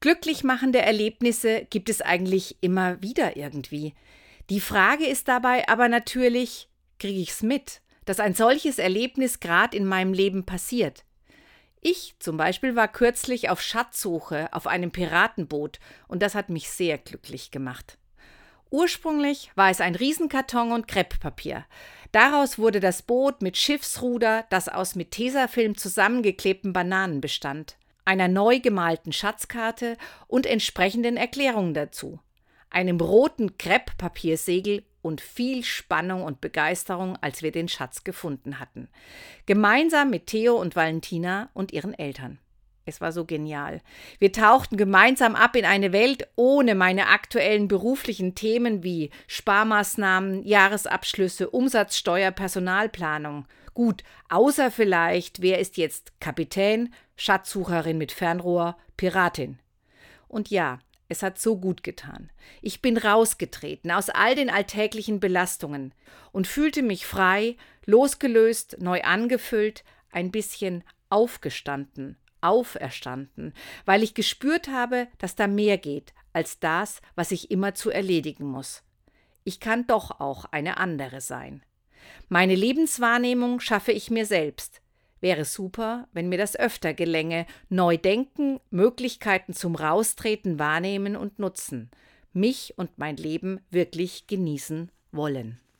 Glücklich machende Erlebnisse gibt es eigentlich immer wieder irgendwie. Die Frage ist dabei aber natürlich, kriege ich's mit, dass ein solches Erlebnis gerade in meinem Leben passiert? Ich zum Beispiel war kürzlich auf Schatzsuche auf einem Piratenboot und das hat mich sehr glücklich gemacht. Ursprünglich war es ein Riesenkarton und Krepppapier. Daraus wurde das Boot mit Schiffsruder, das aus mit Tesafilm zusammengeklebten Bananen bestand, einer neu gemalten Schatzkarte und entsprechenden Erklärungen dazu, einem roten Krepppapiersegel und viel Spannung und Begeisterung, als wir den Schatz gefunden hatten. Gemeinsam mit Theo und Valentina und ihren Eltern. Es war so genial. Wir tauchten gemeinsam ab in eine Welt ohne meine aktuellen beruflichen Themen wie Sparmaßnahmen, Jahresabschlüsse, Umsatzsteuer, Personalplanung. Gut, außer vielleicht, wer ist jetzt Kapitän, Schatzsucherin mit Fernrohr, Piratin. Und ja, es hat so gut getan. Ich bin rausgetreten aus all den alltäglichen Belastungen und fühlte mich frei, losgelöst, neu angefüllt, ein bisschen aufgestanden, auferstanden, weil ich gespürt habe, dass da mehr geht als das, was ich immer zu erledigen muss. Ich kann doch auch eine andere sein. Meine Lebenswahrnehmung schaffe ich mir selbst. Wäre super, wenn mir das öfter gelänge, neu denken, Möglichkeiten zum Raustreten wahrnehmen und nutzen, mich und mein Leben wirklich genießen wollen.